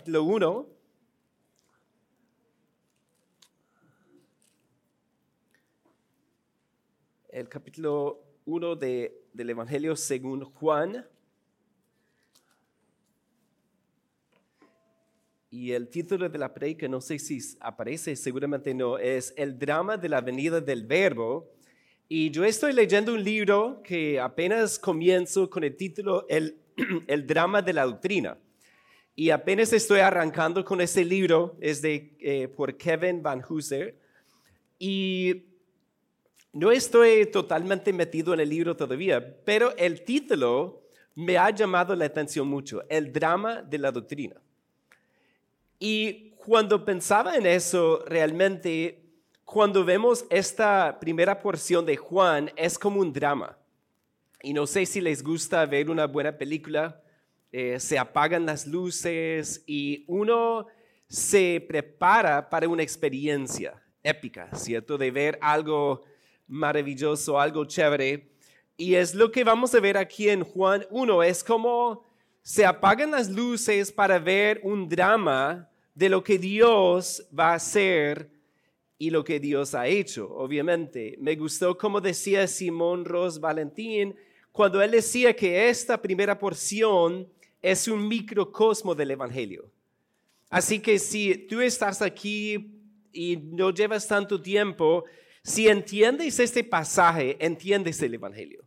capítulo 1. El capítulo 1 de, del Evangelio según Juan. Y el título de la predica, no sé si aparece, seguramente no, es El drama de la venida del verbo. Y yo estoy leyendo un libro que apenas comienzo con el título El, el drama de la doctrina. Y apenas estoy arrancando con ese libro, es de, eh, por Kevin Van Hooser. Y no estoy totalmente metido en el libro todavía, pero el título me ha llamado la atención mucho, el drama de la doctrina. Y cuando pensaba en eso, realmente, cuando vemos esta primera porción de Juan, es como un drama. Y no sé si les gusta ver una buena película, eh, se apagan las luces y uno se prepara para una experiencia épica, ¿cierto? De ver algo maravilloso, algo chévere. Y es lo que vamos a ver aquí en Juan 1, es como se apagan las luces para ver un drama de lo que Dios va a hacer y lo que Dios ha hecho, obviamente. Me gustó como decía Simón Ros Valentín, cuando él decía que esta primera porción es un microcosmo del Evangelio. Así que si tú estás aquí y no llevas tanto tiempo, si entiendes este pasaje, entiendes el Evangelio.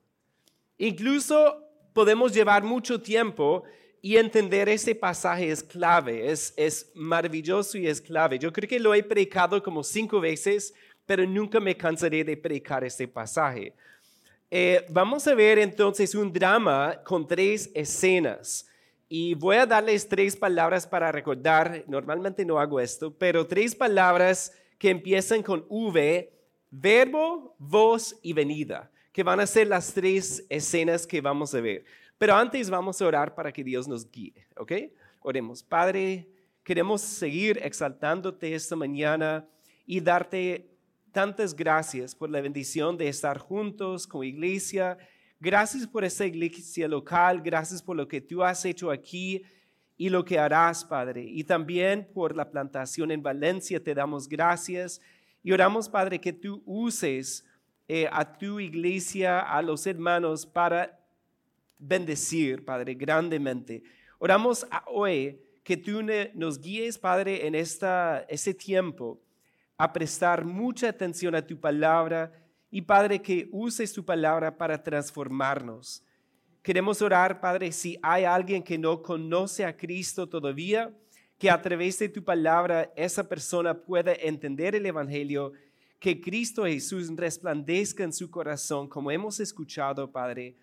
Incluso podemos llevar mucho tiempo y entender este pasaje es clave, es, es maravilloso y es clave. Yo creo que lo he predicado como cinco veces, pero nunca me cansaré de predicar este pasaje. Eh, vamos a ver entonces un drama con tres escenas. Y voy a darles tres palabras para recordar. Normalmente no hago esto, pero tres palabras que empiezan con V, verbo, voz y venida, que van a ser las tres escenas que vamos a ver. Pero antes vamos a orar para que Dios nos guíe, ¿ok? Oremos. Padre, queremos seguir exaltándote esta mañana y darte tantas gracias por la bendición de estar juntos como iglesia Gracias por esta iglesia local, gracias por lo que tú has hecho aquí y lo que harás, Padre. Y también por la plantación en Valencia te damos gracias y oramos, Padre, que tú uses eh, a tu iglesia, a los hermanos, para bendecir, Padre, grandemente. Oramos hoy que tú nos guíes, Padre, en esta, ese tiempo a prestar mucha atención a tu palabra y Padre, que uses tu palabra para transformarnos. Queremos orar, Padre, si hay alguien que no conoce a Cristo todavía, que a través de tu palabra esa persona pueda entender el Evangelio, que Cristo Jesús resplandezca en su corazón, como hemos escuchado, Padre,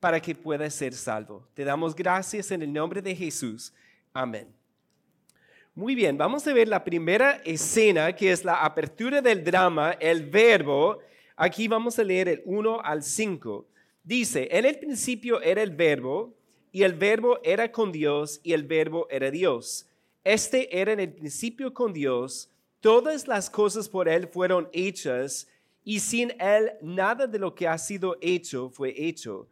para que pueda ser salvo. Te damos gracias en el nombre de Jesús. Amén. Muy bien, vamos a ver la primera escena, que es la apertura del drama, el verbo, Aquí vamos a leer el 1 al 5. Dice, en el principio era el verbo, y el verbo era con Dios, y el verbo era Dios. Este era en el principio con Dios, todas las cosas por Él fueron hechas, y sin Él nada de lo que ha sido hecho fue hecho.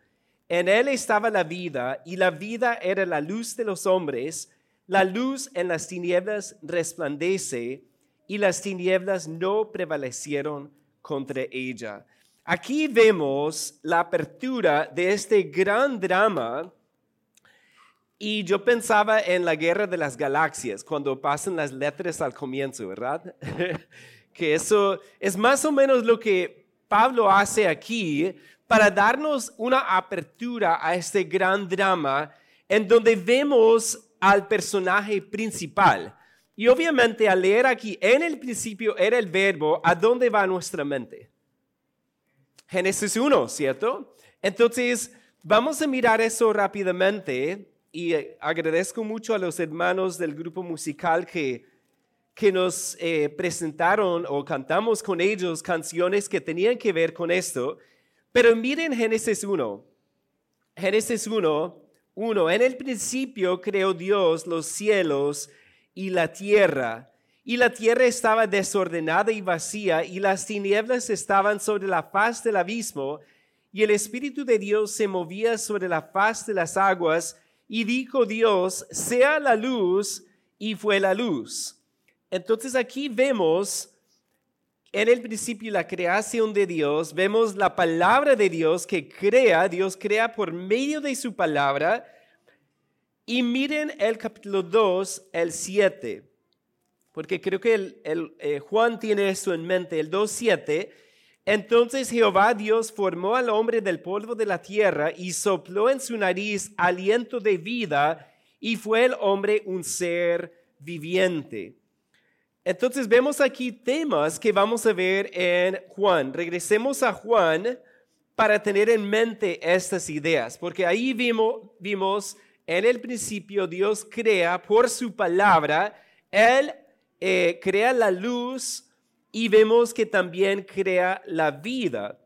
En Él estaba la vida, y la vida era la luz de los hombres. La luz en las tinieblas resplandece, y las tinieblas no prevalecieron contra ella. Aquí vemos la apertura de este gran drama y yo pensaba en la guerra de las galaxias, cuando pasan las letras al comienzo, ¿verdad? que eso es más o menos lo que Pablo hace aquí para darnos una apertura a este gran drama en donde vemos al personaje principal. Y obviamente al leer aquí, en el principio era el verbo, ¿a dónde va nuestra mente? Génesis 1, ¿cierto? Entonces, vamos a mirar eso rápidamente y agradezco mucho a los hermanos del grupo musical que, que nos eh, presentaron o cantamos con ellos canciones que tenían que ver con esto. Pero miren Génesis 1. Génesis 1, 1. En el principio creó Dios los cielos y la tierra. Y la tierra estaba desordenada y vacía, y las tinieblas estaban sobre la faz del abismo, y el Espíritu de Dios se movía sobre la faz de las aguas, y dijo Dios, sea la luz, y fue la luz. Entonces aquí vemos en el principio la creación de Dios, vemos la palabra de Dios que crea, Dios crea por medio de su palabra. Y miren el capítulo 2, el 7, porque creo que el, eh, Juan tiene eso en mente, el 2, 7. Entonces Jehová Dios formó al hombre del polvo de la tierra y sopló en su nariz aliento de vida y fue el hombre un ser viviente. Entonces vemos aquí temas que vamos a ver en Juan. Regresemos a Juan para tener en mente estas ideas, porque ahí vimos en el principio Dios crea por su palabra, Él eh, crea la luz y vemos que también crea la vida.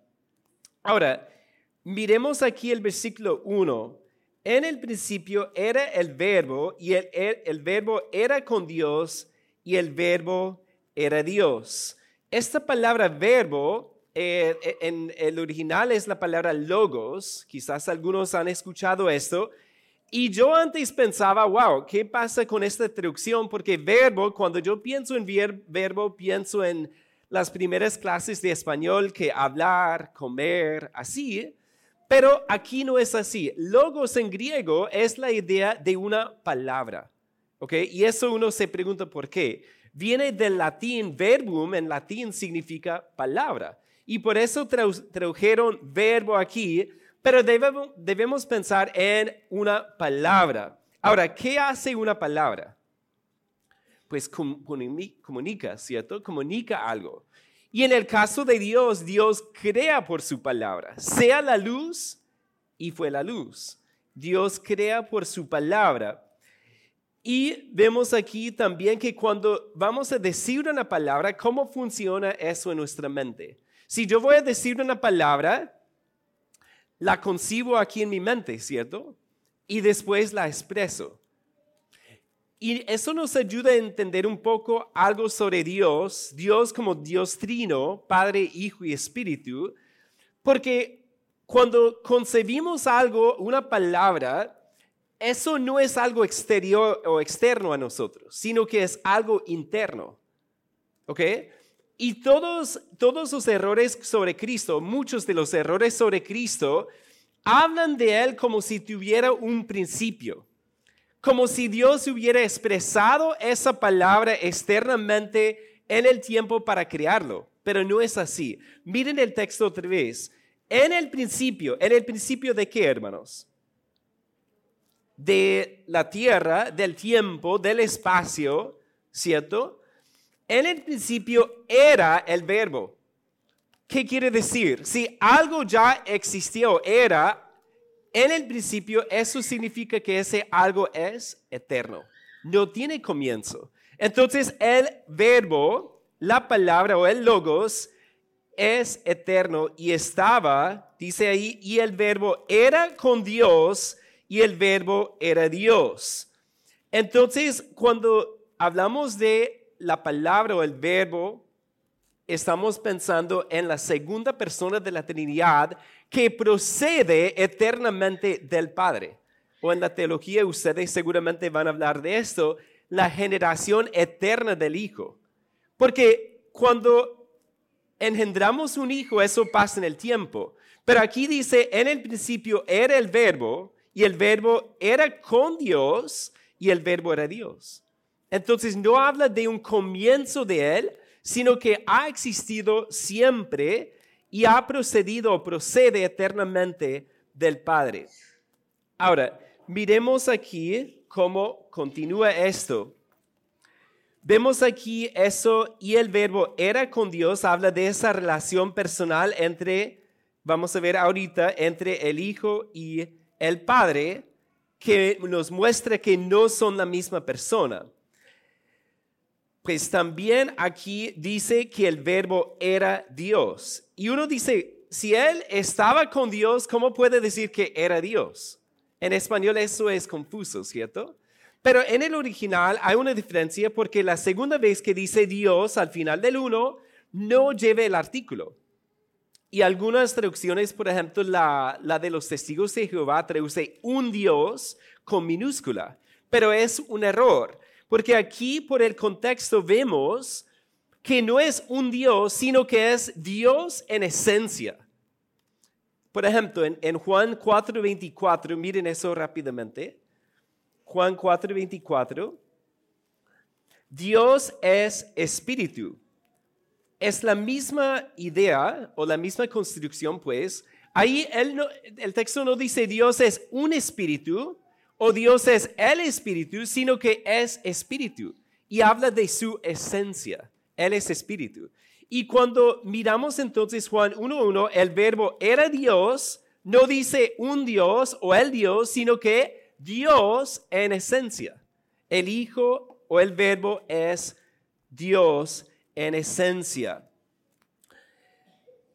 Ahora, miremos aquí el versículo 1. En el principio era el verbo y el, el verbo era con Dios y el verbo era Dios. Esta palabra verbo eh, en el original es la palabra logos. Quizás algunos han escuchado esto. Y yo antes pensaba, wow, ¿qué pasa con esta traducción? Porque verbo, cuando yo pienso en verbo, pienso en las primeras clases de español que hablar, comer, así. Pero aquí no es así. Logos en griego es la idea de una palabra. Y eso uno se pregunta por qué. Viene del latín, verbum en latín significa palabra. Y por eso tradujeron verbo aquí, pero debemos, debemos pensar en una palabra. Ahora, ¿qué hace una palabra? Pues comunica, ¿cierto? Comunica algo. Y en el caso de Dios, Dios crea por su palabra. Sea la luz y fue la luz. Dios crea por su palabra. Y vemos aquí también que cuando vamos a decir una palabra, ¿cómo funciona eso en nuestra mente? Si yo voy a decir una palabra, la concibo aquí en mi mente, ¿cierto? Y después la expreso. Y eso nos ayuda a entender un poco algo sobre Dios, Dios como Dios trino, Padre, Hijo y Espíritu, porque cuando concebimos algo, una palabra, eso no es algo exterior o externo a nosotros, sino que es algo interno. ¿Ok? Y todos, todos los errores sobre Cristo, muchos de los errores sobre Cristo, hablan de Él como si tuviera un principio, como si Dios hubiera expresado esa palabra externamente en el tiempo para crearlo, pero no es así. Miren el texto otra vez. En el principio, en el principio de qué, hermanos? de la tierra, del tiempo, del espacio, ¿cierto? En el principio era el verbo. ¿Qué quiere decir? Si algo ya existió, era, en el principio, eso significa que ese algo es eterno. No tiene comienzo. Entonces, el verbo, la palabra o el logos, es eterno y estaba, dice ahí, y el verbo era con Dios y el verbo era Dios. Entonces, cuando hablamos de la palabra o el verbo, estamos pensando en la segunda persona de la Trinidad que procede eternamente del Padre. O en la teología ustedes seguramente van a hablar de esto, la generación eterna del Hijo. Porque cuando engendramos un hijo, eso pasa en el tiempo. Pero aquí dice, en el principio era el verbo, y el verbo era con Dios y el verbo era Dios. Entonces no habla de un comienzo de él, sino que ha existido siempre y ha procedido o procede eternamente del Padre. Ahora, miremos aquí cómo continúa esto. Vemos aquí eso y el verbo era con Dios, habla de esa relación personal entre, vamos a ver ahorita, entre el Hijo y el Padre que nos muestra que no son la misma persona. Pues también aquí dice que el verbo era Dios. Y uno dice, si él estaba con Dios, ¿cómo puede decir que era Dios? En español eso es confuso, ¿cierto? Pero en el original hay una diferencia porque la segunda vez que dice Dios al final del uno, no lleva el artículo. Y algunas traducciones, por ejemplo, la, de los testigos de Jehová traduce un Dios con minúscula. Pero es un error, porque aquí por el contexto vemos que no es un Dios, sino que es Dios en esencia. Por ejemplo, en, en Juan 4:24, miren eso rápidamente. Juan 4:24, Dios es espíritu. Es la misma idea o la misma construcción, pues. Ahí el texto no dice Dios es un espíritu o Dios es el espíritu, sino que es espíritu y habla de su esencia. Él es espíritu. Y cuando miramos entonces Juan 1.1, el verbo era Dios, no dice un Dios o el Dios, sino que Dios en esencia. El Hijo o el verbo es Dios en esencia.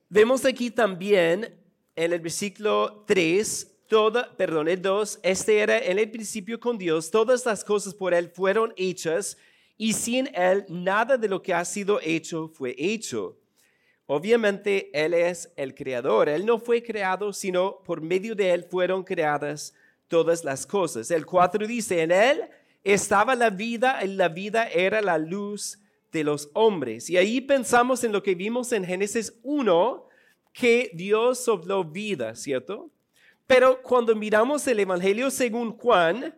Vemos aquí también en el versículo 3, toda, perdón, el 2, este era en el principio con Dios, todas las cosas por Él fueron hechas y sin Él nada de lo que ha sido hecho fue hecho. Obviamente Él es el creador, Él no fue creado, sino por medio de Él fueron creadas todas las cosas. El 4 dice, en Él estaba la vida y la vida era la luz de los hombres. Y ahí pensamos en lo que vimos en Génesis 1, que Dios sopló vida, ¿cierto? Pero cuando miramos el Evangelio según Juan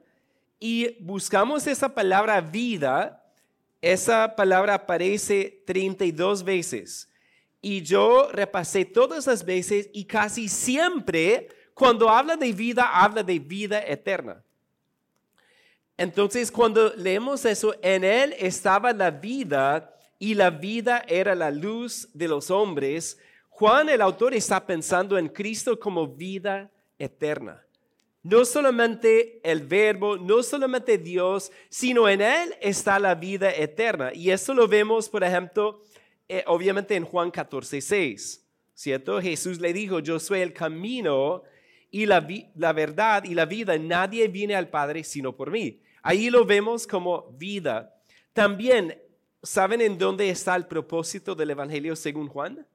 y buscamos esa palabra vida, esa palabra aparece 32 veces. Y yo repasé todas las veces y casi siempre cuando habla de vida, habla de vida eterna. Entonces, cuando leemos eso, en él estaba la vida y la vida era la luz de los hombres. Juan, el autor, está pensando en Cristo como vida eterna. No solamente el verbo, no solamente Dios, sino en Él está la vida eterna. Y eso lo vemos, por ejemplo, eh, obviamente en Juan 14, 6, ¿cierto? Jesús le dijo, yo soy el camino y la, la verdad y la vida. Nadie viene al Padre sino por mí. Ahí lo vemos como vida. También, ¿saben en dónde está el propósito del Evangelio según Juan?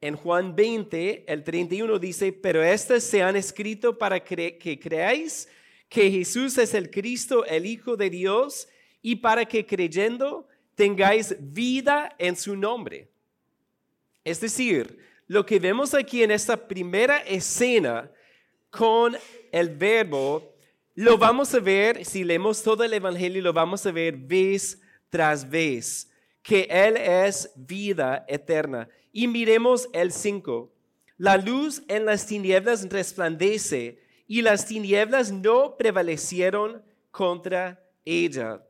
En Juan 20, el 31 dice, pero estas se han escrito para que creáis que Jesús es el Cristo, el Hijo de Dios, y para que creyendo tengáis vida en su nombre. Es decir, lo que vemos aquí en esta primera escena con el verbo, lo vamos a ver, si leemos todo el Evangelio, lo vamos a ver vez tras vez, que Él es vida eterna. Y miremos el 5. La luz en las tinieblas resplandece y las tinieblas no prevalecieron contra ella.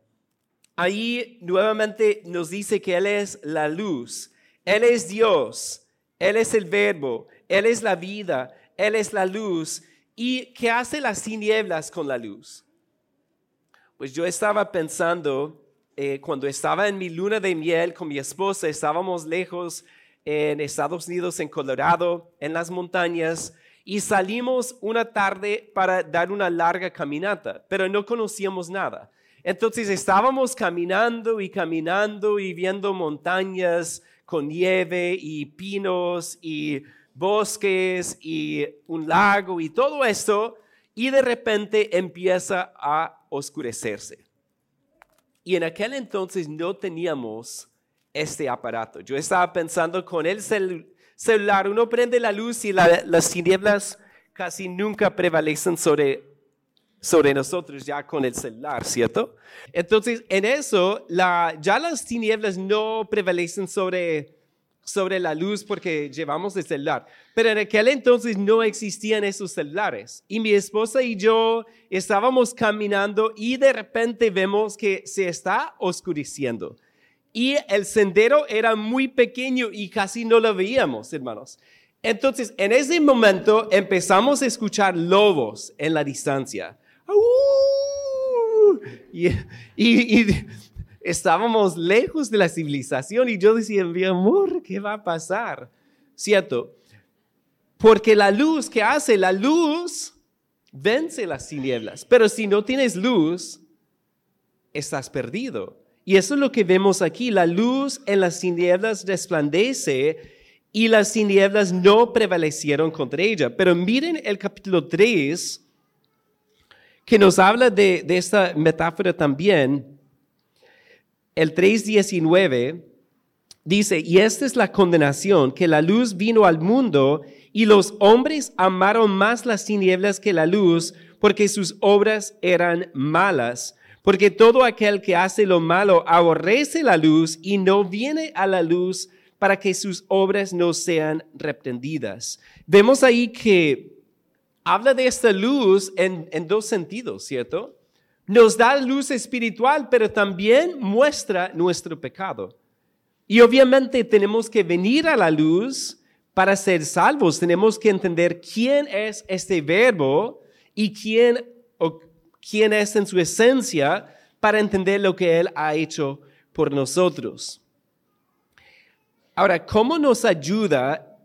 Ahí nuevamente nos dice que Él es la luz, Él es Dios, Él es el verbo, Él es la vida, Él es la luz. ¿Y qué hace las tinieblas con la luz? Pues yo estaba pensando, eh, cuando estaba en mi luna de miel con mi esposa, estábamos lejos en Estados Unidos, en Colorado, en las montañas, y salimos una tarde para dar una larga caminata, pero no conocíamos nada. Entonces estábamos caminando y caminando y viendo montañas con nieve y pinos y bosques y un lago y todo esto, y de repente empieza a oscurecerse. Y en aquel entonces no teníamos este aparato. Yo estaba pensando con el celular, uno prende la luz y las tinieblas casi nunca prevalecen sobre, sobre nosotros ya con el celular, ¿cierto? Entonces, en eso, la, ya las tinieblas no prevalecen sobre, sobre la luz porque llevamos el celular. Pero en aquel entonces no existían esos celulares. Y mi esposa y yo estábamos caminando y de repente vemos que se está oscureciendo. Y el sendero era muy pequeño y casi no lo veíamos, hermanos. Entonces, en ese momento empezamos a escuchar lobos en la distancia. Y, y, estábamos lejos de la civilización y yo decía, mi amor, ¿qué va a pasar? ¿Cierto? Porque la luz, ¿qué hace? La luz vence las tinieblas. Pero si no tienes luz, estás perdido. Y eso es lo que vemos aquí. La luz en las tinieblas resplandece y las tinieblas no prevalecieron contra ella. Pero miren el capítulo 3, que nos habla de, de esta metáfora también. El 3.19 dice, y esta es la condenación, que la luz vino al mundo y los hombres amaron más las tinieblas que la luz porque sus obras eran malas. Porque todo aquel que hace lo malo aborrece la luz y no viene a la luz para que sus obras no sean reprendidas. Vemos ahí que habla de esta luz en, en dos sentidos, ¿cierto? Nos da luz espiritual, pero también muestra nuestro pecado. Y obviamente tenemos que venir a la luz para ser salvos. Tenemos que entender quién es este verbo y quién, o quién es en su esencia para entender lo que Él ha hecho por nosotros. Ahora, ¿cómo nos ayuda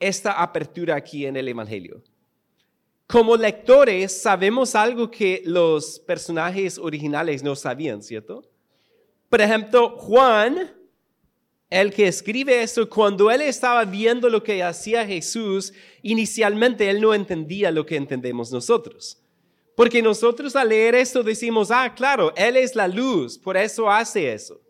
esta apertura aquí en el Evangelio? Como lectores sabemos algo que los personajes originales no sabían, ¿cierto? Por ejemplo, Juan, el que escribe esto, cuando él estaba viendo lo que hacía Jesús, inicialmente él no entendía lo que entendemos nosotros. Porque nosotros al leer esto decimos, ah, claro, Él es la luz, por eso hace eso.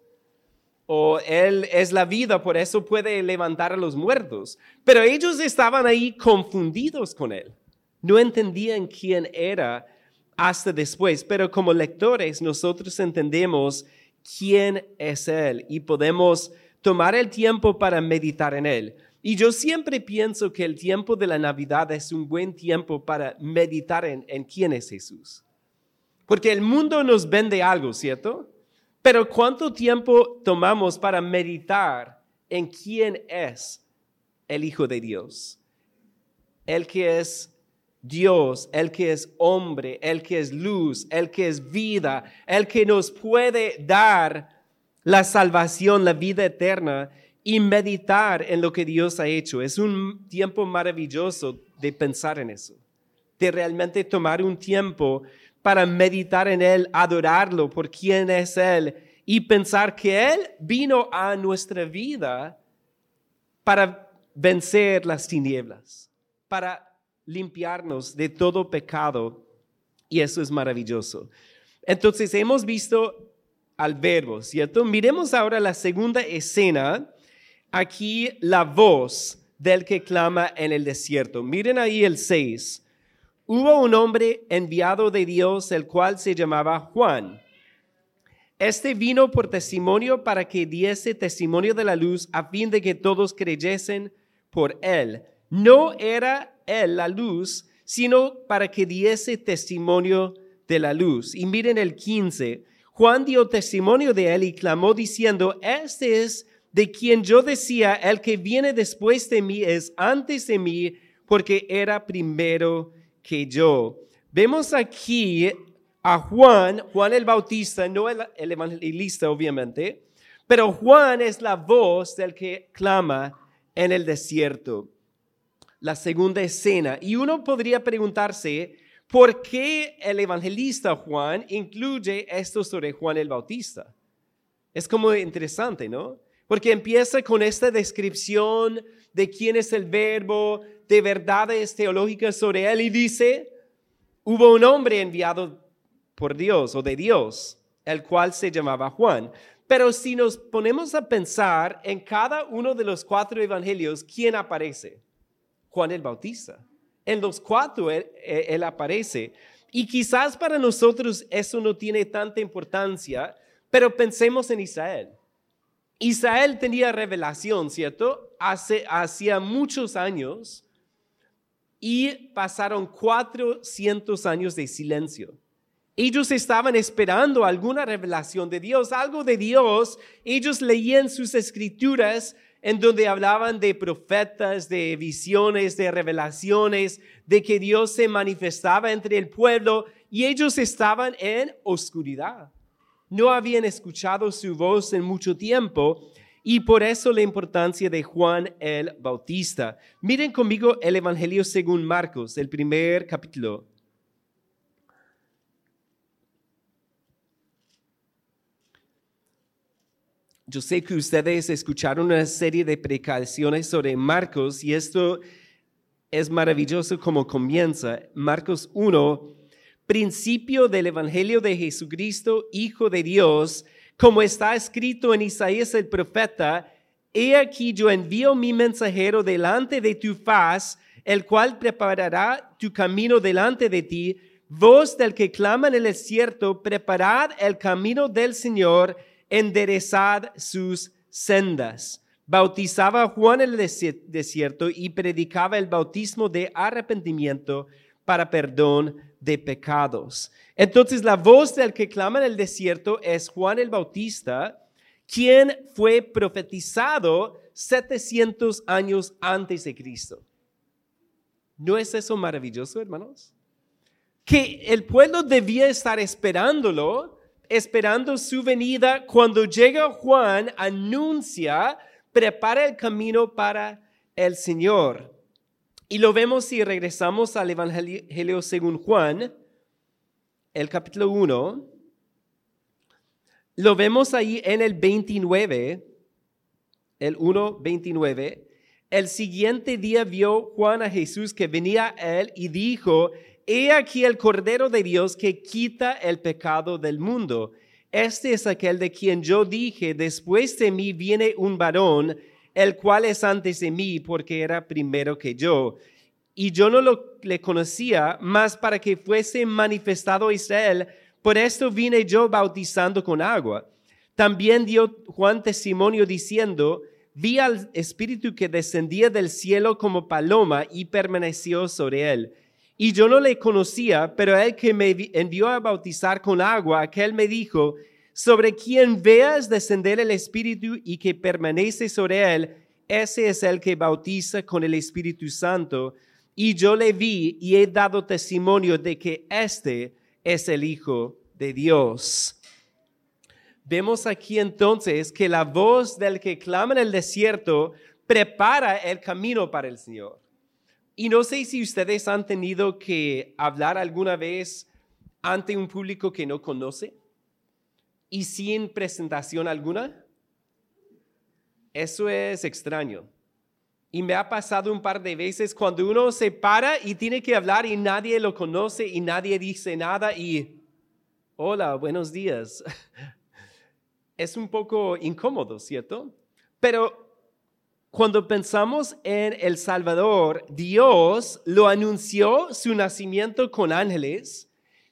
O Él es la vida, por eso puede levantar a los muertos. Pero ellos estaban ahí confundidos con Él. No entendían quién era hasta después. Pero como lectores nosotros entendemos quién es Él y podemos tomar el tiempo para meditar en Él. Y yo siempre pienso que el tiempo de la Navidad es un buen tiempo para meditar en, quién es Jesús. Porque el mundo nos vende algo, ¿cierto? Pero ¿cuánto tiempo tomamos para meditar en quién es el Hijo de Dios? El que es Dios, el que es hombre, el que es luz, el que es vida, el que nos puede dar la salvación, la vida eterna y meditar en lo que Dios ha hecho. Es un tiempo maravilloso de pensar en eso, de realmente tomar un tiempo para meditar en Él, adorarlo por quién es Él y pensar que Él vino a nuestra vida para vencer las tinieblas, para limpiarnos de todo pecado. Y eso es maravilloso. Entonces hemos visto al verbo, ¿cierto? Miremos ahora la segunda escena aquí la voz del que clama en el desierto. Miren ahí el 6. Hubo un hombre enviado de Dios, el cual se llamaba Juan. Este vino por testimonio para que diese testimonio de la luz a fin de que todos creyesen por él. No era él la luz, sino para que diese testimonio de la luz. Y miren el 15. Juan dio testimonio de él y clamó diciendo, este es de quien yo decía, el que viene después de mí es antes de mí, porque era primero que yo. Vemos aquí a Juan, Juan el Bautista, no el, evangelista obviamente, pero Juan es la voz del que clama en el desierto. La segunda escena. Y uno podría preguntarse, ¿por qué el evangelista Juan incluye esto sobre Juan el Bautista? Es como interesante, ¿no? porque empieza con esta descripción de quién es el verbo, de verdades teológicas sobre él y dice, hubo un hombre enviado por Dios o de Dios, el cual se llamaba Juan. Pero si nos ponemos a pensar en cada uno de los cuatro evangelios, ¿quién aparece? Juan el Bautista. En los cuatro él, él aparece. Y quizás para nosotros eso no tiene tanta importancia, pero pensemos en Israel. Israel tenía revelación, ¿cierto? Hace, hacía muchos años y pasaron 400 años de silencio. Ellos estaban esperando alguna revelación de Dios, algo de Dios. Ellos leían sus escrituras en donde hablaban de profetas, de visiones, de revelaciones, de que Dios se manifestaba entre el pueblo y ellos estaban en oscuridad no habían escuchado su voz en mucho tiempo y por eso la importancia de Juan el Bautista. Miren conmigo el Evangelio según Marcos, el primer capítulo. Yo sé que ustedes escucharon una serie de precauciones sobre Marcos y esto es maravilloso como comienza. Marcos 1 principio del Evangelio de Jesucristo, Hijo de Dios, como está escrito en Isaías el profeta, He aquí yo envío mi mensajero delante de tu faz, el cual preparará tu camino delante de ti. Voz del que clama en el desierto, preparad el camino del Señor, enderezad sus sendas. Bautizaba Juan en el desierto y predicaba el bautismo de arrepentimiento para perdón de pecados. Entonces la voz del que clama en el desierto es Juan el Bautista, quien fue profetizado 700 años antes de Cristo. ¿No es eso maravilloso, hermanos? Que el pueblo debía estar esperándolo, esperando su venida. Cuando llega Juan, anuncia, prepara el camino para el Señor. Y lo vemos si regresamos al Evangelio según Juan, el capítulo 1. Lo vemos ahí en el 29, el 1, 29. El siguiente día vio Juan a Jesús que venía a él y dijo, He aquí el Cordero de Dios que quita el pecado del mundo. Este es aquel de quien yo dije, después de mí viene un varón, el cual es antes de mí, porque era primero que yo. Y yo no lo, le conocía, más para que fuese manifestado Israel, por esto vine yo bautizando con agua. También dio Juan testimonio diciendo, vi al Espíritu que descendía del cielo como paloma y permaneció sobre él. Y yo no le conocía, pero él que me envió a bautizar con agua, aquel me dijo, sobre quien veas descender el Espíritu y que permanece sobre él, ese es el que bautiza con el Espíritu Santo. Y yo le vi y he dado testimonio de que este es el Hijo de Dios. Vemos aquí entonces que la voz del que clama en el desierto prepara el camino para el Señor. Y no sé si ustedes han tenido que hablar alguna vez ante un público que no conoce y sin presentación alguna. Eso es extraño. Y me ha pasado un par de veces cuando uno se para y tiene que hablar y nadie lo conoce y nadie dice nada y, hola, buenos días. es un poco incómodo, ¿cierto? Pero cuando pensamos en El Salvador, Dios lo anunció su nacimiento con ángeles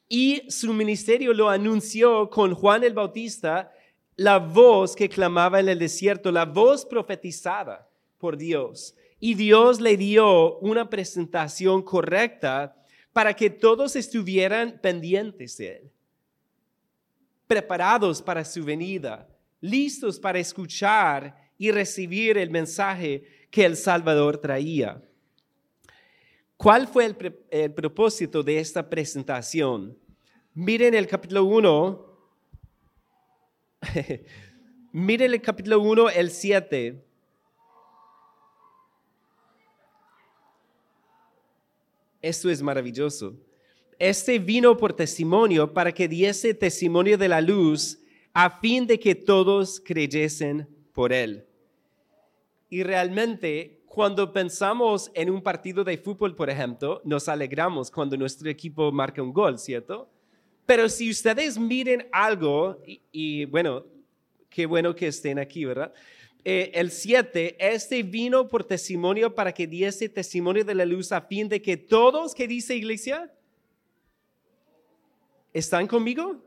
y su ministerio lo anunció con Juan el Bautista, la voz que clamaba en el desierto, la voz profetizada por Dios. Y Dios le dio una presentación correcta para que todos estuvieran pendientes de él preparados para su venida, listos para escuchar y recibir el mensaje que el Salvador traía. ¿Cuál fue el, propósito de esta presentación? Miren el capítulo 1. Miren el capítulo 1, el 7. Esto es maravilloso. Este vino por testimonio para que diese testimonio de la luz a fin de que todos creyesen por él. Y realmente, cuando pensamos en un partido de fútbol, por ejemplo, nos alegramos cuando nuestro equipo marca un gol, ¿cierto? Pero si ustedes miren algo, y, bueno, qué bueno que estén aquí, ¿verdad? Eh, el 7, este vino por testimonio para que diese testimonio de la luz a fin de que todos, ¿qué dice iglesia? ¿Están conmigo?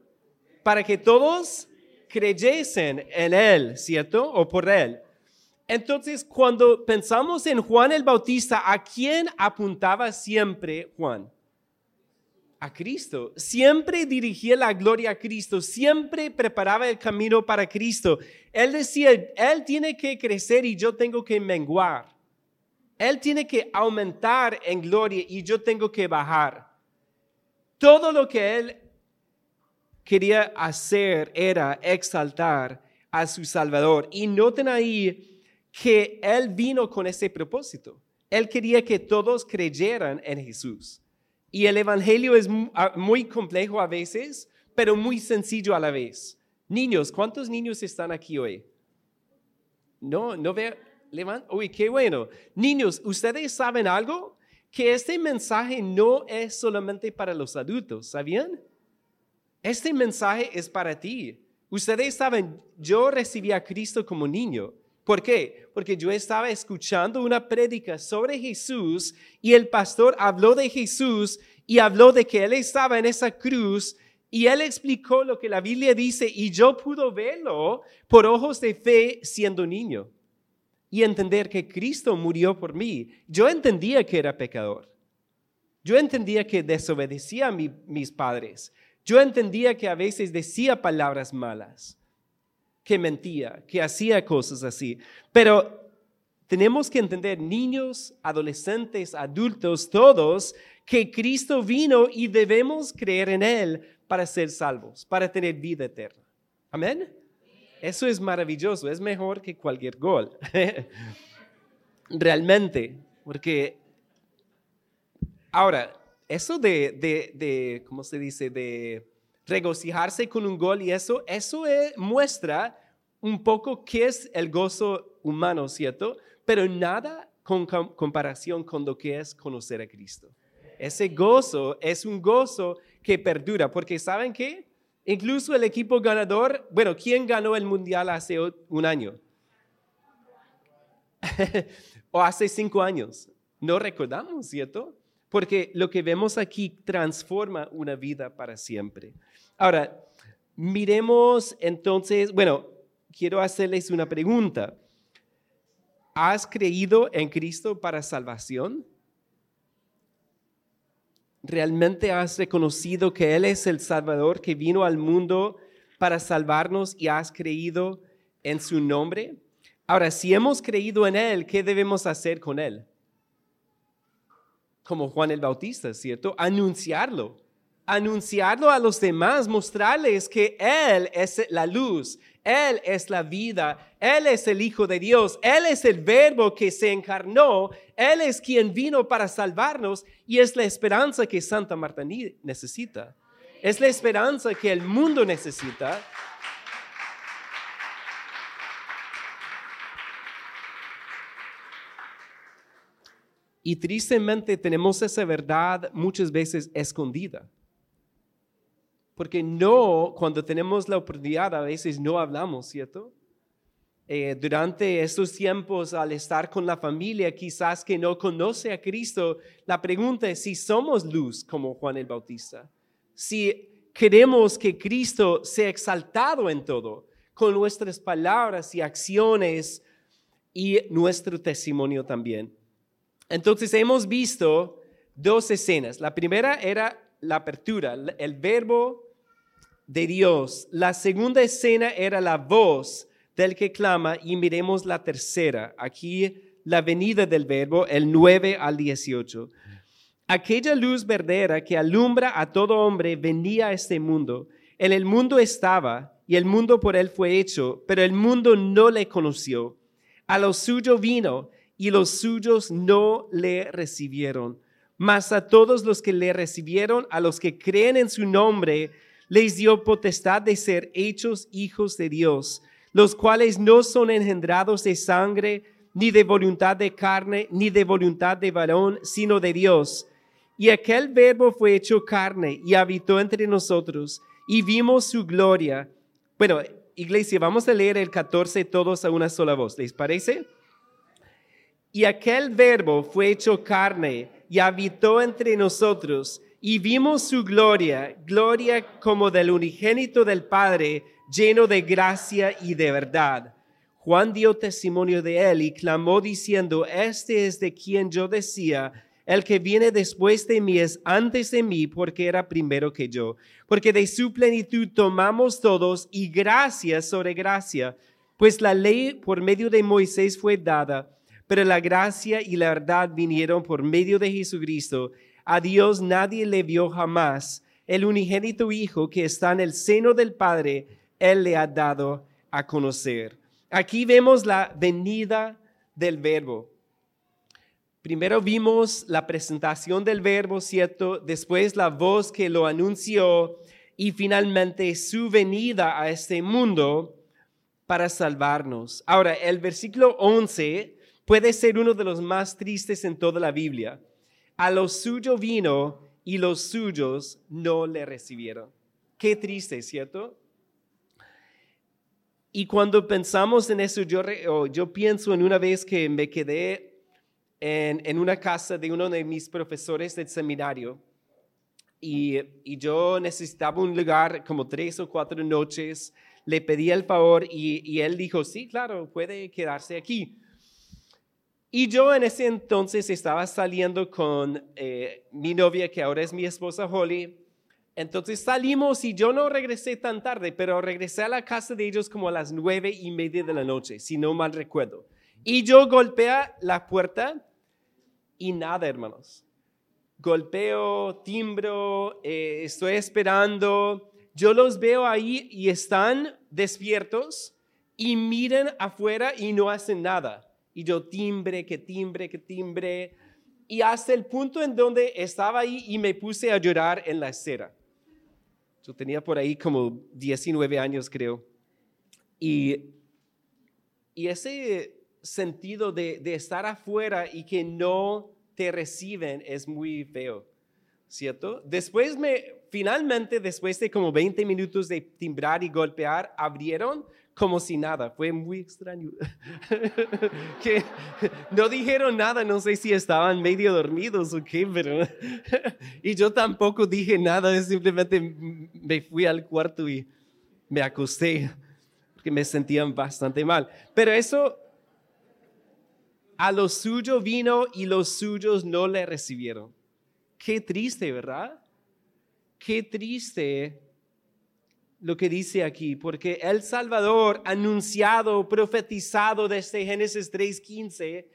Para que todos creyesen en Él, ¿cierto? O por Él. Entonces, cuando pensamos en Juan el Bautista, ¿a quién apuntaba siempre Juan? A Cristo. Siempre dirigía la gloria a Cristo, siempre preparaba el camino para Cristo. Él decía, Él tiene que crecer y yo tengo que menguar. Él tiene que aumentar en gloria y yo tengo que bajar. Todo lo que Él quería hacer era exaltar a su Salvador. Y noten ahí que Él vino con ese propósito. Él quería que todos creyeran en Jesús. Y el Evangelio es muy complejo a veces, pero muy sencillo a la vez. Niños, ¿cuántos niños están aquí hoy? No, no veo. Levant, uy, qué bueno. Niños, ¿ustedes saben algo? que este mensaje no es solamente para los adultos, ¿sabían? Este mensaje es para ti. Ustedes saben, yo recibí a Cristo como niño. ¿Por qué? Porque yo estaba escuchando una prédica sobre Jesús y el pastor habló de Jesús y habló de que él estaba en esa cruz y él explicó lo que la Biblia dice y yo pude verlo por ojos de fe siendo niño y entender que Cristo murió por mí. Yo entendía que era pecador. Yo entendía que desobedecía a mis padres. Yo entendía que a veces decía palabras malas, que mentía, que hacía cosas así. Pero tenemos que entender, niños, adolescentes, adultos, todos, que Cristo vino y debemos creer en Él para ser salvos, para tener vida eterna. Amén. Eso es maravilloso, es mejor que cualquier gol. Realmente, porque ahora, eso de, de, ¿cómo se dice? De regocijarse con un gol y eso, eso muestra un poco qué es el gozo humano, ¿cierto? Pero nada con comparación con lo que es conocer a Cristo. Ese gozo es un gozo que perdura, porque ¿saben qué? Incluso el equipo ganador, bueno, ¿quién ganó el mundial hace un año? o hace cinco años. No recordamos, ¿cierto? Porque lo que vemos aquí transforma una vida para siempre. Ahora, miremos entonces, bueno, quiero hacerles una pregunta. ¿Has creído en Cristo para salvación? ¿Realmente has reconocido que Él es el Salvador que vino al mundo para salvarnos y has creído en su nombre? Ahora, si hemos creído en Él, ¿qué debemos hacer con Él? Como Juan el Bautista, ¿cierto? Anunciarlo. Anunciarlo a los demás, mostrarles que Él es la luz, él es la vida, Él es el Hijo de Dios, Él es el Verbo que se encarnó, Él es quien vino para salvarnos y es la esperanza que Santa Marta necesita. Es la esperanza que el mundo necesita. Y tristemente tenemos esa verdad muchas veces escondida. Porque no, cuando tenemos la oportunidad, a veces no hablamos, ¿cierto? Eh, durante estos tiempos, al estar con la familia, quizás que no conoce a Cristo, la pregunta es si somos luz como Juan el Bautista, si queremos que Cristo sea exaltado en todo, con nuestras palabras y acciones y nuestro testimonio también. Entonces hemos visto dos escenas. La primera era la apertura, el verbo de Dios. La segunda escena era la voz del que clama y miremos la tercera. Aquí la venida del verbo, el 9 al 18. Aquella luz verdadera que alumbra a todo hombre venía a este mundo. En el mundo estaba y el mundo por él fue hecho, pero el mundo no le conoció. A lo suyo vino y los suyos no le recibieron. Mas a todos los que le recibieron, a los que creen en su nombre, les dio potestad de ser hechos hijos de Dios, los cuales no son engendrados de sangre, ni de voluntad de carne, ni de voluntad de varón, sino de Dios. Y aquel verbo fue hecho carne y habitó entre nosotros, y vimos su gloria. Bueno, iglesia, vamos a leer el 14 todos a una sola voz, ¿les parece? Y aquel verbo fue hecho carne y habitó entre nosotros, y vimos su gloria, gloria como del unigénito del Padre, lleno de gracia y de verdad. Juan dio testimonio de él y clamó diciendo, este es de quien yo decía, el que viene después de mí es antes de mí porque era primero que yo, porque de su plenitud tomamos todos y gracia sobre gracia, pues la ley por medio de Moisés fue dada, pero la gracia y la verdad vinieron por medio de Jesucristo a Dios nadie le vio jamás. El unigénito Hijo que está en el seno del Padre, Él le ha dado a conocer. Aquí vemos la venida del verbo. Primero vimos la presentación del verbo, ¿cierto? Después la voz que lo anunció y finalmente su venida a este mundo para salvarnos. Ahora, el versículo 11 puede ser uno de los más tristes en toda la Biblia a lo suyo vino y los suyos no le recibieron. Qué triste, ¿cierto? Y cuando pensamos en eso, yo, yo pienso en una vez que me quedé en, en, una casa de uno de mis profesores del seminario y, y, yo necesitaba un lugar como tres o cuatro noches. Le pedí el favor y, y él dijo, sí, claro, puede quedarse aquí. Y yo en ese entonces estaba saliendo con eh, mi novia, que ahora es mi esposa Holly. Entonces salimos y yo no regresé tan tarde, pero regresé a la casa de ellos como a las nueve y media de la noche, si no mal recuerdo. Y yo golpeé la puerta y nada, hermanos. Golpeo, timbro, eh, estoy esperando. Yo los veo ahí y están despiertos y miren afuera y no hacen nada y yo timbre, que timbre, que timbre. Y hasta el punto en donde estaba ahí y me puse a llorar en la acera. Yo tenía por ahí como 19 años, creo. Y, y ese sentido de, de estar afuera y que no te reciben es muy feo, ¿cierto? Después me, finalmente, después de como 20 minutos de timbrar y golpear, abrieron como si nada. Fue muy extraño. que no dijeron nada, no sé si estaban medio dormidos o qué, pero... y yo tampoco dije nada, simplemente me fui al cuarto y me acosté, porque me sentían bastante mal. Pero eso, a lo suyo vino y los suyos no le recibieron. Qué triste, ¿verdad? Qué triste lo que dice aquí, porque el Salvador anunciado, profetizado desde Génesis 3.15,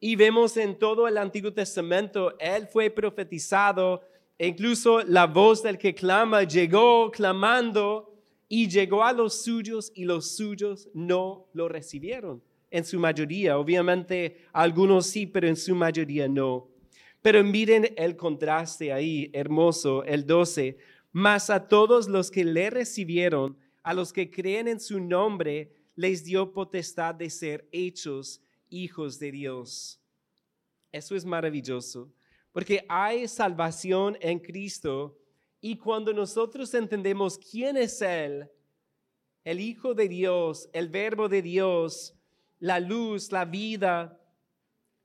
y vemos en todo el Antiguo Testamento, Él fue profetizado, e incluso la voz del que clama llegó clamando y llegó a los suyos y los suyos no lo recibieron. En su mayoría, obviamente algunos sí, pero en su mayoría no. Pero miren el contraste ahí, hermoso, el 12 mas a todos los que le recibieron, a los que creen en su nombre, les dio potestad de ser hechos hijos de Dios. Eso es maravilloso, porque hay salvación en Cristo y cuando nosotros entendemos quién es Él, el Hijo de Dios, el Verbo de Dios, la luz, la vida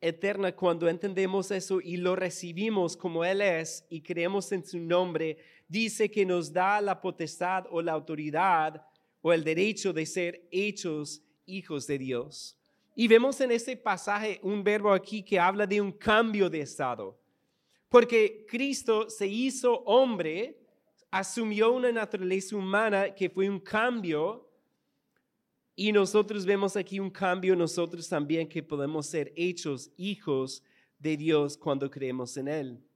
eterna, cuando entendemos eso y lo recibimos como Él es y creemos en su nombre, dice que nos da la potestad o la autoridad o el derecho de ser hechos hijos de Dios. Y vemos en este pasaje un verbo aquí que habla de un cambio de estado. Porque Cristo se hizo hombre, asumió una naturaleza humana que fue un cambio. Y nosotros vemos aquí un cambio nosotros también que podemos ser hechos hijos de Dios cuando creemos en Él.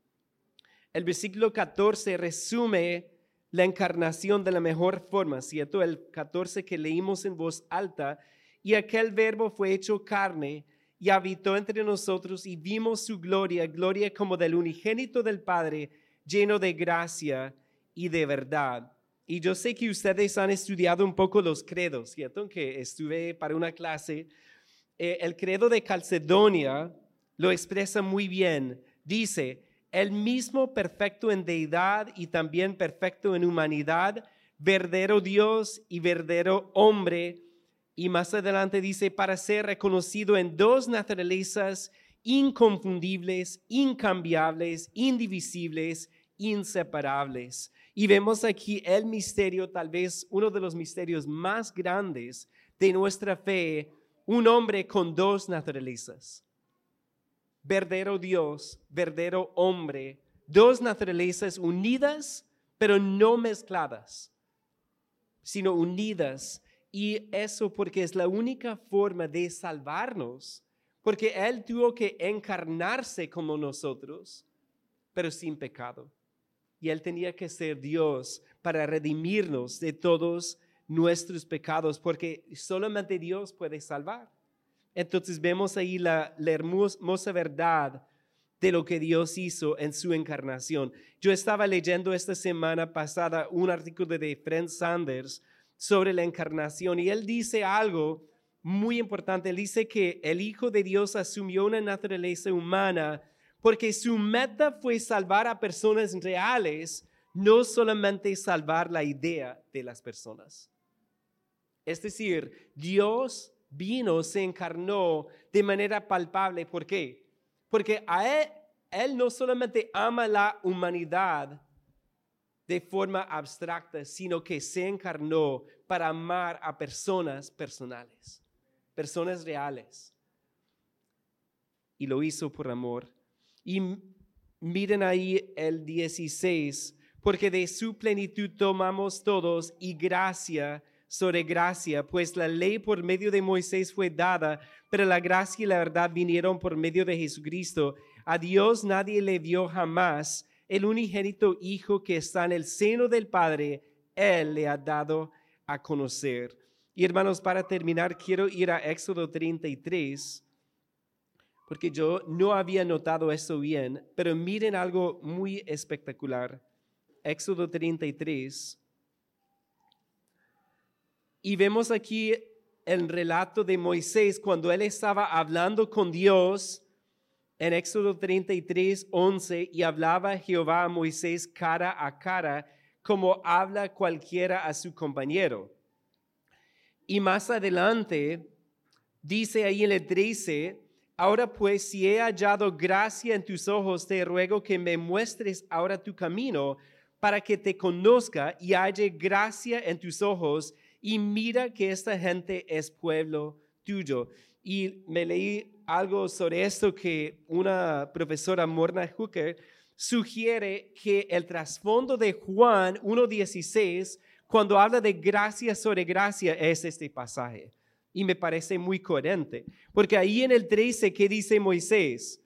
El versículo 14 resume la encarnación de la mejor forma, ¿cierto? El 14 que leímos en voz alta, y aquel verbo fue hecho carne y habitó entre nosotros y vimos su gloria, gloria como del unigénito del Padre, lleno de gracia y de verdad. Y yo sé que ustedes han estudiado un poco los credos, ¿cierto? Que estuve para una clase. Eh, el credo de Calcedonia lo expresa muy bien. Dice, el mismo perfecto en deidad y también perfecto en humanidad, verdadero Dios y verdadero hombre. Y más adelante dice, para ser reconocido en dos naturalezas inconfundibles, incambiables, indivisibles, inseparables. Y vemos aquí el misterio, tal vez uno de los misterios más grandes de nuestra fe, un hombre con dos naturalezas verdadero Dios, verdadero hombre, dos naturalezas unidas, pero no mezcladas, sino unidas. Y eso porque es la única forma de salvarnos, porque Él tuvo que encarnarse como nosotros, pero sin pecado. Y Él tenía que ser Dios para redimirnos de todos nuestros pecados, porque solamente Dios puede salvar. Entonces vemos ahí la, hermosa verdad de lo que Dios hizo en su encarnación. Yo estaba leyendo esta semana pasada un artículo de Fred Sanders sobre la encarnación y él dice algo muy importante. Él dice que el Hijo de Dios asumió una naturaleza humana porque su meta fue salvar a personas reales, no solamente salvar la idea de las personas. Es decir, Dios vino, se encarnó de manera palpable. ¿Por qué? Porque a él, él no solamente ama la humanidad de forma abstracta, sino que se encarnó para amar a personas personales, personas reales. Y lo hizo por amor. Y miren ahí el 16, porque de su plenitud tomamos todos y gracia sobre gracia, pues la ley por medio de Moisés fue dada, pero la gracia y la verdad vinieron por medio de Jesucristo. A Dios nadie le dio jamás el unigénito Hijo que está en el seno del Padre, Él le ha dado a conocer. Y hermanos, para terminar, quiero ir a Éxodo 33, porque yo no había notado eso bien, pero miren algo muy espectacular. Éxodo 33. Y vemos aquí el relato de Moisés cuando él estaba hablando con Dios en Éxodo 33, 11, y hablaba Jehová a Moisés cara a cara, como habla cualquiera a su compañero. Y más adelante, dice ahí en el 13, ahora pues si he hallado gracia en tus ojos, te ruego que me muestres ahora tu camino para que te conozca y halle gracia en tus ojos y mira que esta gente es pueblo tuyo. Y me leí algo sobre esto que una profesora, Morna Hooker, sugiere que el trasfondo de Juan 1.16, cuando habla de gracia sobre gracia, es este pasaje. Y me parece muy coherente, porque ahí en el 13, ¿qué dice Moisés?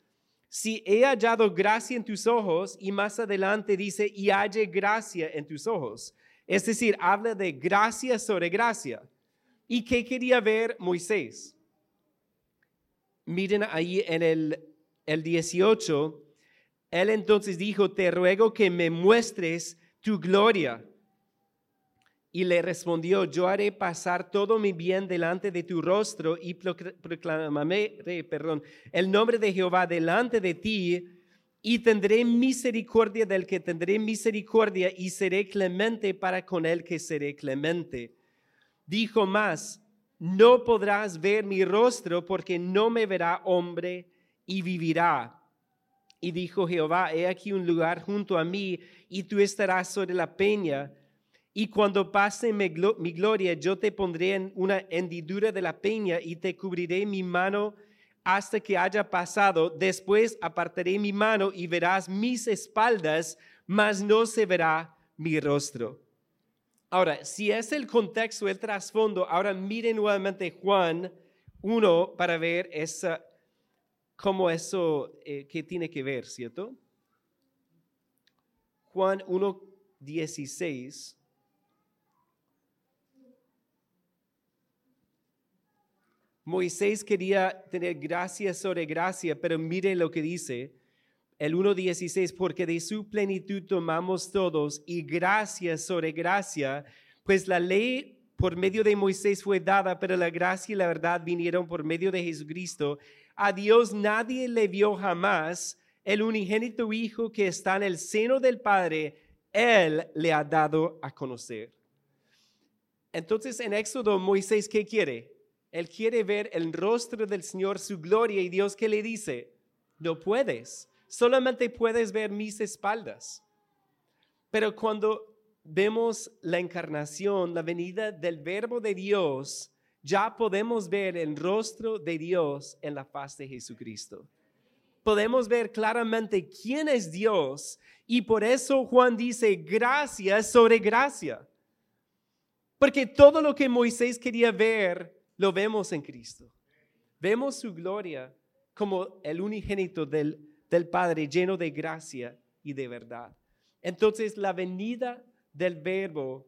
Si he hallado gracia en tus ojos, y más adelante dice, y halle gracia en tus ojos. Es decir, habla de gracia sobre gracia. ¿Y qué quería ver Moisés? Miren ahí en el, el 18, él entonces dijo, te ruego que me muestres tu gloria. Y le respondió, yo haré pasar todo mi bien delante de tu rostro y proclamaré, perdón, el nombre de Jehová delante de ti y tendré misericordia del que tendré misericordia y seré clemente para con el que seré clemente. Dijo más, no podrás ver mi rostro porque no me verá hombre y vivirá. Y dijo Jehová, he aquí un lugar junto a mí y tú estarás sobre la peña. Y cuando pase mi, gloria, yo te pondré en una hendidura de la peña y te cubriré mi mano hasta que haya pasado. Después apartaré mi mano y verás mis espaldas, mas no se verá mi rostro. Ahora, si es el contexto, el trasfondo, ahora miren nuevamente Juan 1 para ver esa, cómo eso, eh, qué tiene que ver, ¿cierto? Juan 1, 16. Moisés quería tener gracia sobre gracia, pero mire lo que dice el 1.16, porque de su plenitud tomamos todos y gracia sobre gracia, pues la ley por medio de Moisés fue dada, pero la gracia y la verdad vinieron por medio de Jesucristo. A Dios nadie le vio jamás, el unigénito Hijo que está en el seno del Padre, Él le ha dado a conocer. Entonces en Éxodo, Moisés, ¿qué quiere? Él quiere ver el rostro del Señor, su gloria, y Dios que le dice, no puedes, solamente puedes ver mis espaldas. Pero cuando vemos la encarnación, la venida del verbo de Dios, ya podemos ver el rostro de Dios en la faz de Jesucristo. Podemos ver claramente quién es Dios y por eso Juan dice gracia sobre gracia. Porque todo lo que Moisés quería ver lo vemos en Cristo. Vemos su gloria como el unigénito del, del Padre lleno de gracia y de verdad. Entonces la venida del verbo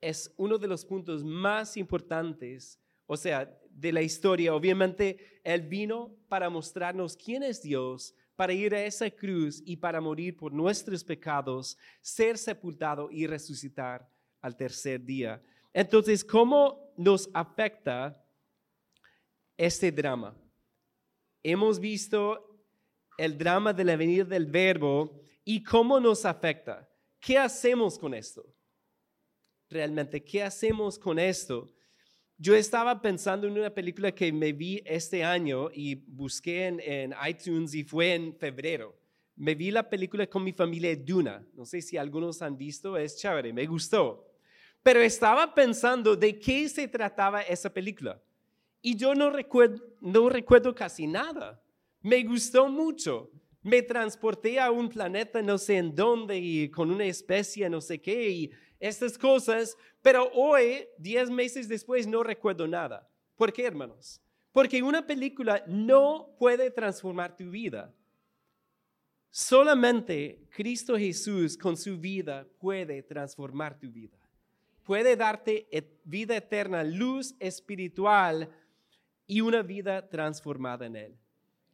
es uno de los puntos más importantes, o sea, de la historia. Obviamente, Él vino para mostrarnos quién es Dios, para ir a esa cruz y para morir por nuestros pecados, ser sepultado y resucitar al tercer día. Entonces, ¿cómo nos afecta este drama? Hemos visto el drama de la venida del verbo y cómo nos afecta. ¿Qué hacemos con esto? Realmente, ¿qué hacemos con esto? Yo estaba pensando en una película que me vi este año y busqué en, iTunes y fue en febrero. Me vi la película con mi familia Duna. No sé si algunos han visto, es chévere, me gustó. Pero estaba pensando de qué se trataba esa película. Y yo no recuerdo, no recuerdo casi nada. Me gustó mucho. Me transporté a un planeta no sé en dónde y con una especie no sé qué y estas cosas, pero hoy, diez meses después, no recuerdo nada. ¿Por qué, hermanos? Porque una película no puede transformar tu vida. Solamente Cristo Jesús con su vida puede transformar tu vida. Puede darte vida eterna, luz espiritual y una vida transformada en Él.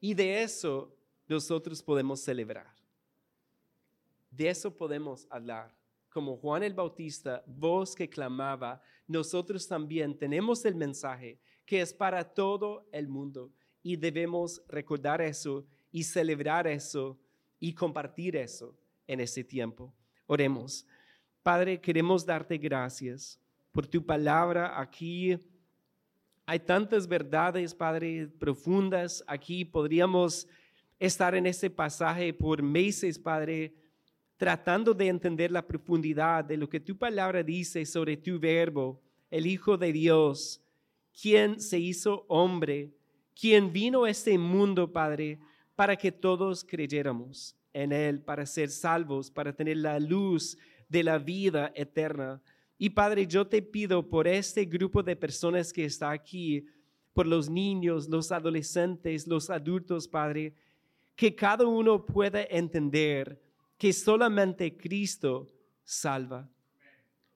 Y de eso nosotros podemos celebrar. De eso podemos hablar como Juan el Bautista, voz que clamaba, nosotros también tenemos el mensaje que es para todo el mundo y debemos recordar eso y celebrar eso y compartir eso en ese tiempo. Oremos. Padre, queremos darte gracias por tu palabra aquí. Hay tantas verdades, Padre, profundas aquí. Podríamos estar en ese pasaje por meses, Padre, tratando de entender la profundidad de lo que tu palabra dice sobre tu verbo, el Hijo de Dios, quien se hizo hombre, quien vino a este mundo, Padre, para que todos creyéramos en Él, para ser salvos, para tener la luz de la vida eterna. Y Padre, yo te pido por este grupo de personas que está aquí, por los niños, los adolescentes, los adultos, Padre, que cada uno pueda entender que solamente Cristo salva.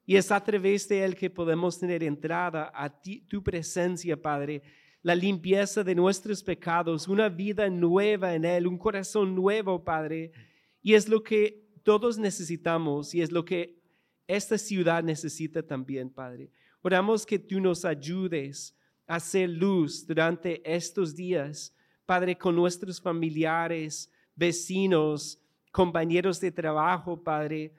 Y es a través de Él que podemos tener entrada a tu presencia, Padre, la limpieza de nuestros pecados, una vida nueva en Él, un corazón nuevo, Padre. Y es lo que todos necesitamos y es lo que esta ciudad necesita también, Padre. Oramos que tú nos ayudes a hacer luz durante estos días, Padre, con nuestros familiares, vecinos, compañeros de trabajo, Padre,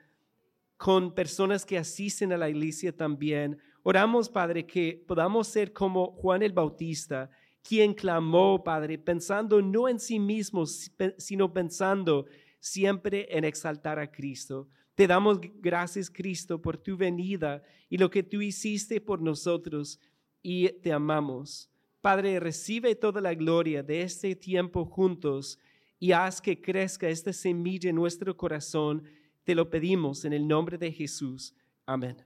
con personas que asisten a la iglesia también. Oramos, Padre, que podamos ser como Juan el Bautista, quien clamó, Padre, pensando no en sí mismo, sino pensando siempre en exaltar a Cristo. Te damos gracias, Cristo, por tu venida y lo que tú hiciste por nosotros y te amamos. Padre, recibe toda la gloria de este tiempo juntos y haz que crezca esta semilla en nuestro corazón. Te lo pedimos en el nombre de Jesús. Amén.